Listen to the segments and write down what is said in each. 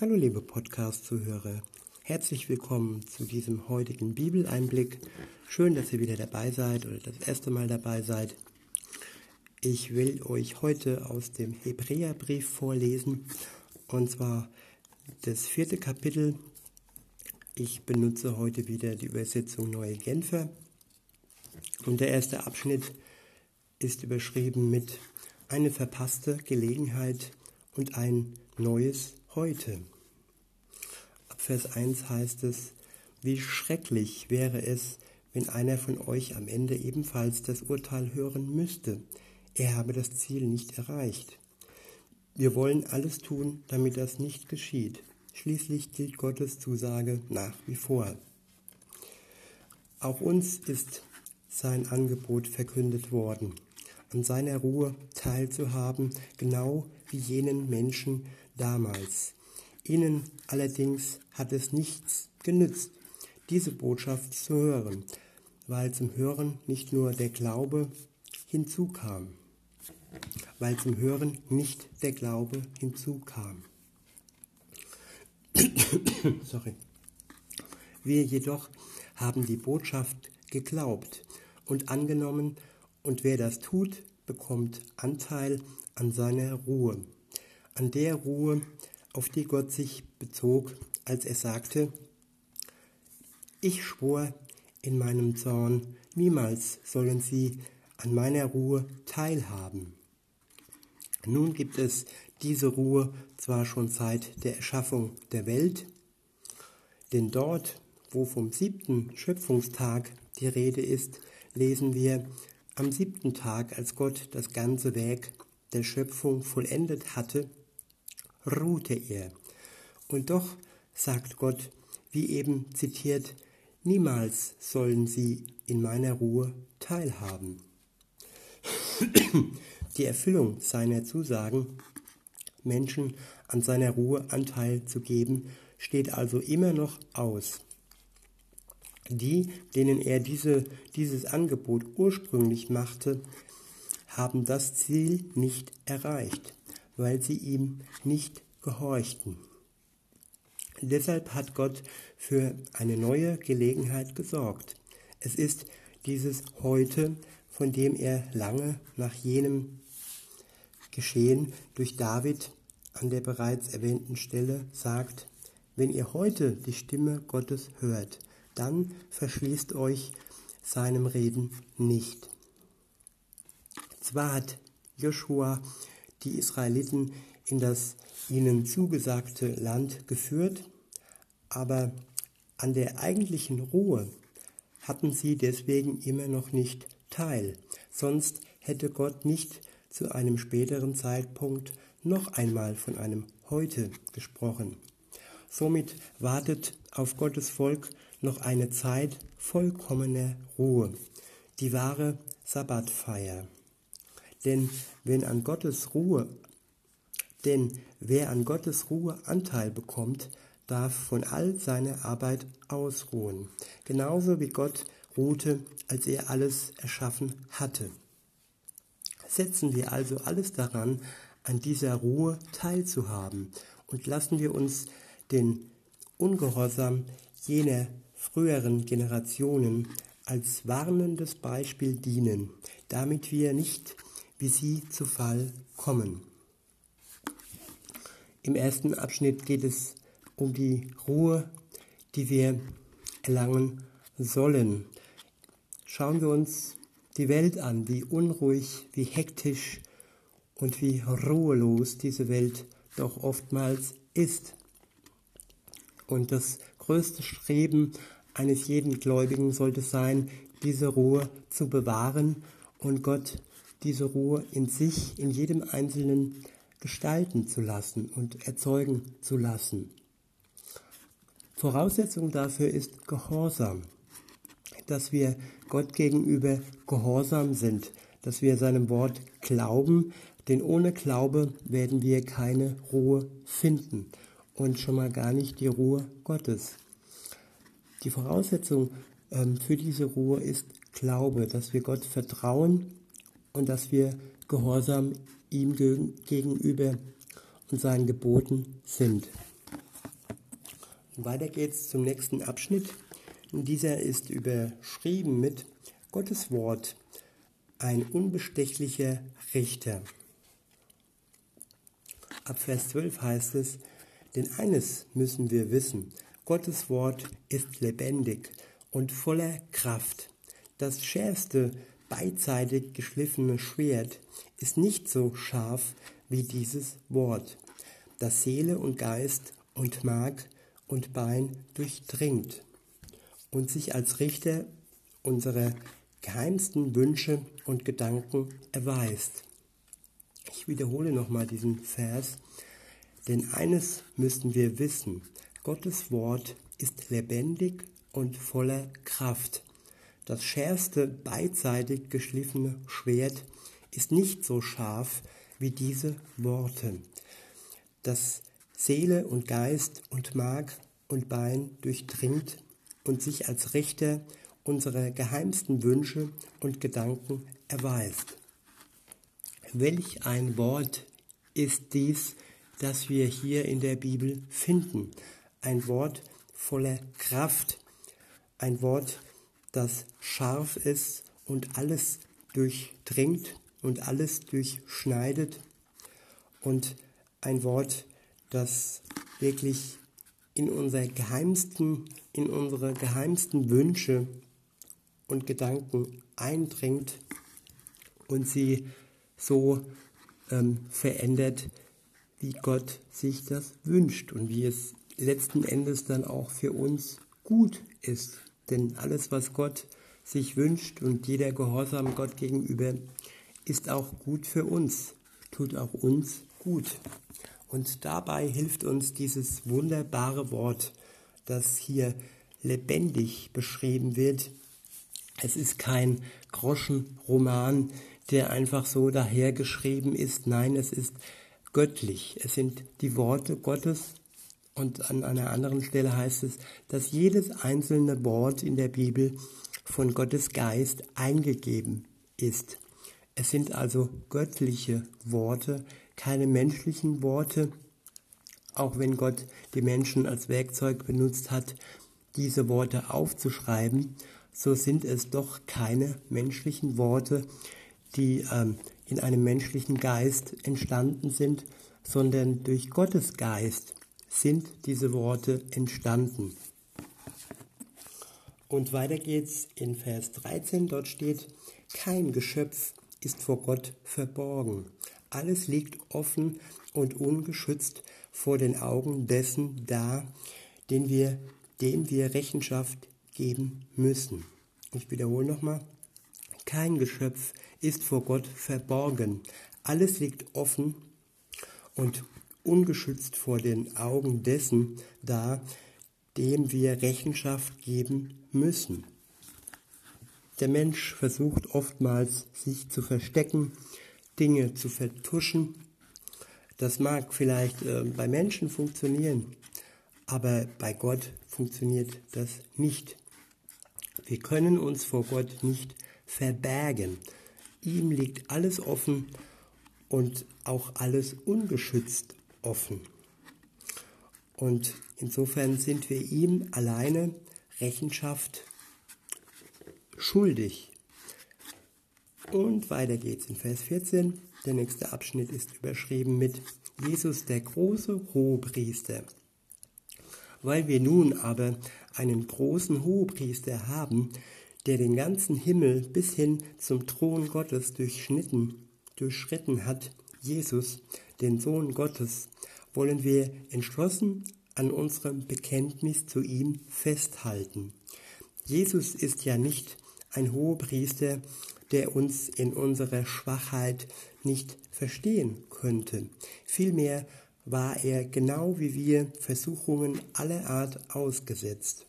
Hallo liebe Podcast-Zuhörer, herzlich willkommen zu diesem heutigen Bibeleinblick. Schön, dass ihr wieder dabei seid oder das erste Mal dabei seid. Ich will euch heute aus dem Hebräerbrief vorlesen und zwar das vierte Kapitel. Ich benutze heute wieder die Übersetzung Neue Genfer und der erste Abschnitt ist überschrieben mit eine verpasste Gelegenheit und ein neues heute. Ab Vers 1 heißt es, wie schrecklich wäre es, wenn einer von euch am Ende ebenfalls das Urteil hören müsste, er habe das Ziel nicht erreicht. Wir wollen alles tun, damit das nicht geschieht. Schließlich gilt Gottes Zusage nach wie vor. Auch uns ist sein Angebot verkündet worden, an seiner Ruhe teilzuhaben, genau wie jenen Menschen, damals. Ihnen allerdings hat es nichts genützt, diese Botschaft zu hören, weil zum Hören nicht nur der Glaube hinzukam, weil zum Hören nicht der Glaube hinzukam. Sorry. Wir jedoch haben die Botschaft geglaubt und angenommen, und wer das tut, bekommt Anteil an seiner Ruhe an der Ruhe, auf die Gott sich bezog, als er sagte, ich schwor in meinem Zorn, niemals sollen sie an meiner Ruhe teilhaben. Nun gibt es diese Ruhe zwar schon seit der Erschaffung der Welt, denn dort, wo vom siebten Schöpfungstag die Rede ist, lesen wir, am siebten Tag, als Gott das ganze Werk der Schöpfung vollendet hatte, ruhte er. Und doch sagt Gott, wie eben zitiert, niemals sollen sie in meiner Ruhe teilhaben. Die Erfüllung seiner Zusagen, Menschen an seiner Ruhe Anteil zu geben, steht also immer noch aus. Die, denen er diese, dieses Angebot ursprünglich machte, haben das Ziel nicht erreicht weil sie ihm nicht gehorchten. Deshalb hat Gott für eine neue Gelegenheit gesorgt. Es ist dieses Heute, von dem er lange nach jenem Geschehen durch David an der bereits erwähnten Stelle sagt, wenn ihr heute die Stimme Gottes hört, dann verschließt euch seinem Reden nicht. Zwar hat Joshua die Israeliten in das ihnen zugesagte Land geführt, aber an der eigentlichen Ruhe hatten sie deswegen immer noch nicht teil, sonst hätte Gott nicht zu einem späteren Zeitpunkt noch einmal von einem Heute gesprochen. Somit wartet auf Gottes Volk noch eine Zeit vollkommener Ruhe, die wahre Sabbatfeier. Denn wenn an Gottes Ruhe, denn wer an Gottes Ruhe Anteil bekommt, darf von all seiner Arbeit ausruhen, genauso wie Gott ruhte, als er alles erschaffen hatte. Setzen wir also alles daran, an dieser Ruhe teilzuhaben und lassen wir uns den Ungehorsam jener früheren Generationen als warnendes Beispiel dienen, damit wir nicht wie sie zu Fall kommen. Im ersten Abschnitt geht es um die Ruhe, die wir erlangen sollen. Schauen wir uns die Welt an, wie unruhig, wie hektisch und wie ruhelos diese Welt doch oftmals ist. Und das größte Streben eines jeden Gläubigen sollte sein, diese Ruhe zu bewahren und Gott diese Ruhe in sich, in jedem Einzelnen gestalten zu lassen und erzeugen zu lassen. Voraussetzung dafür ist Gehorsam, dass wir Gott gegenüber gehorsam sind, dass wir seinem Wort glauben, denn ohne Glaube werden wir keine Ruhe finden und schon mal gar nicht die Ruhe Gottes. Die Voraussetzung ähm, für diese Ruhe ist Glaube, dass wir Gott vertrauen und dass wir gehorsam ihm gegenüber und seinen Geboten sind. Weiter geht's zum nächsten Abschnitt. Und dieser ist überschrieben mit Gottes Wort, ein unbestechlicher Richter. Ab Vers 12 heißt es, denn eines müssen wir wissen, Gottes Wort ist lebendig und voller Kraft. Das schärfste, beidseitig geschliffene Schwert ist nicht so scharf wie dieses Wort, das Seele und Geist und Mark und Bein durchdringt und sich als Richter unserer geheimsten Wünsche und Gedanken erweist. Ich wiederhole nochmal diesen Vers, denn eines müssen wir wissen, Gottes Wort ist lebendig und voller Kraft. Das schärfste beidseitig geschliffene Schwert ist nicht so scharf wie diese Worte, das Seele und Geist und Mark und Bein durchdringt und sich als Richter unserer geheimsten Wünsche und Gedanken erweist. Welch ein Wort ist dies, das wir hier in der Bibel finden. Ein Wort voller Kraft, ein Wort, das scharf ist und alles durchdringt und alles durchschneidet und ein Wort, das wirklich in unser geheimsten, in unsere geheimsten Wünsche und Gedanken eindringt und sie so ähm, verändert, wie Gott sich das wünscht und wie es letzten Endes dann auch für uns gut ist. Denn alles, was Gott sich wünscht und jeder Gehorsam Gott gegenüber, ist auch gut für uns, tut auch uns gut. Und dabei hilft uns dieses wunderbare Wort, das hier lebendig beschrieben wird. Es ist kein Groschenroman, der einfach so dahergeschrieben ist. Nein, es ist göttlich. Es sind die Worte Gottes. Und an einer anderen Stelle heißt es, dass jedes einzelne Wort in der Bibel von Gottes Geist eingegeben ist. Es sind also göttliche Worte, keine menschlichen Worte, auch wenn Gott die Menschen als Werkzeug benutzt hat, diese Worte aufzuschreiben, so sind es doch keine menschlichen Worte, die ähm, in einem menschlichen Geist entstanden sind, sondern durch Gottes Geist sind diese Worte entstanden. Und weiter geht's in Vers 13, dort steht, kein Geschöpf ist vor Gott verborgen. Alles liegt offen und ungeschützt vor den Augen dessen da, den wir, dem wir Rechenschaft geben müssen. Ich wiederhole nochmal. Kein Geschöpf ist vor Gott verborgen. Alles liegt offen und ungeschützt vor den Augen dessen da, dem wir Rechenschaft geben müssen. Der Mensch versucht oftmals, sich zu verstecken, Dinge zu vertuschen. Das mag vielleicht äh, bei Menschen funktionieren, aber bei Gott funktioniert das nicht. Wir können uns vor Gott nicht verbergen. Ihm liegt alles offen und auch alles ungeschützt offen. Und insofern sind wir ihm alleine Rechenschaft schuldig. Und weiter geht's in Vers 14. Der nächste Abschnitt ist überschrieben mit Jesus der große Hohepriester. Weil wir nun aber einen großen Hohepriester haben, der den ganzen Himmel bis hin zum Thron Gottes durchschnitten, durchschritten hat, Jesus, den Sohn Gottes, wollen wir entschlossen an unserem Bekenntnis zu ihm festhalten. Jesus ist ja nicht ein Hohepriester, der uns in unserer Schwachheit nicht verstehen könnte. Vielmehr war er genau wie wir Versuchungen aller Art ausgesetzt.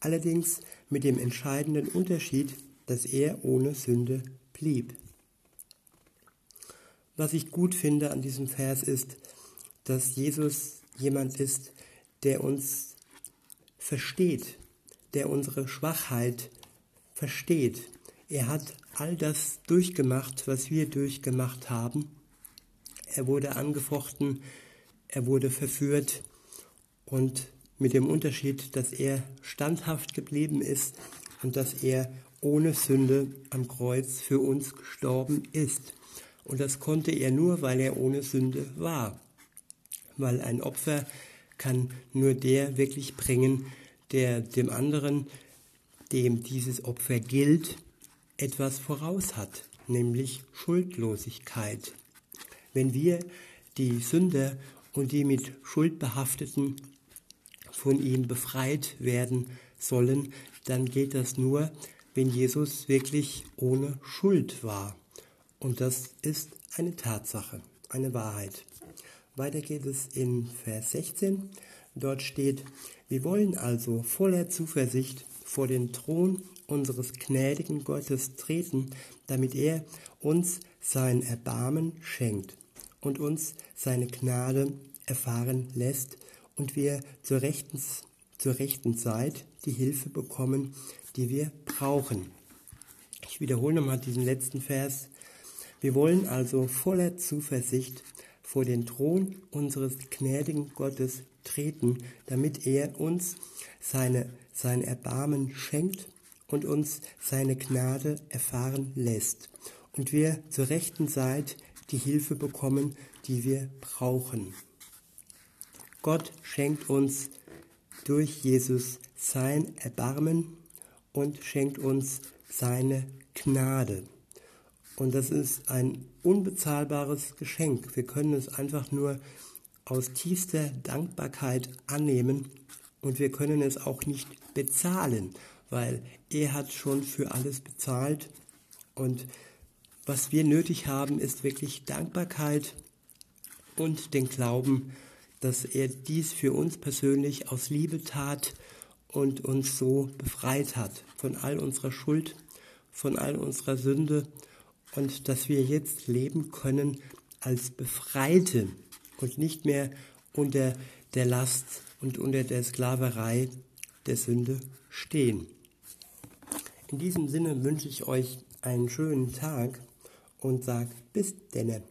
Allerdings mit dem entscheidenden Unterschied, dass er ohne Sünde blieb. Was ich gut finde an diesem Vers ist, dass Jesus jemand ist, der uns versteht, der unsere Schwachheit versteht. Er hat all das durchgemacht, was wir durchgemacht haben. Er wurde angefochten, er wurde verführt und mit dem Unterschied, dass er standhaft geblieben ist und dass er ohne Sünde am Kreuz für uns gestorben ist. Und das konnte er nur, weil er ohne Sünde war. Weil ein Opfer kann nur der wirklich bringen, der dem anderen, dem dieses Opfer gilt, etwas voraus hat, nämlich Schuldlosigkeit. Wenn wir die Sünder und die mit Schuld behafteten von ihm befreit werden sollen, dann geht das nur, wenn Jesus wirklich ohne Schuld war. Und das ist eine Tatsache, eine Wahrheit. Weiter geht es in Vers 16. Dort steht, wir wollen also voller Zuversicht vor den Thron unseres gnädigen Gottes treten, damit er uns sein Erbarmen schenkt und uns seine Gnade erfahren lässt und wir zur rechten, zur rechten Zeit die Hilfe bekommen, die wir brauchen. Ich wiederhole nochmal diesen letzten Vers. Wir wollen also voller Zuversicht vor den Thron unseres gnädigen Gottes treten, damit er uns seine, sein Erbarmen schenkt und uns seine Gnade erfahren lässt und wir zur rechten Zeit die Hilfe bekommen, die wir brauchen. Gott schenkt uns durch Jesus sein Erbarmen und schenkt uns seine Gnade. Und das ist ein unbezahlbares Geschenk. Wir können es einfach nur aus tiefster Dankbarkeit annehmen und wir können es auch nicht bezahlen, weil er hat schon für alles bezahlt und was wir nötig haben, ist wirklich Dankbarkeit und den Glauben, dass er dies für uns persönlich aus Liebe tat und uns so befreit hat von all unserer Schuld, von all unserer Sünde und dass wir jetzt leben können als Befreite und nicht mehr unter der Last und unter der Sklaverei der Sünde stehen. In diesem Sinne wünsche ich euch einen schönen Tag und sage bis denne.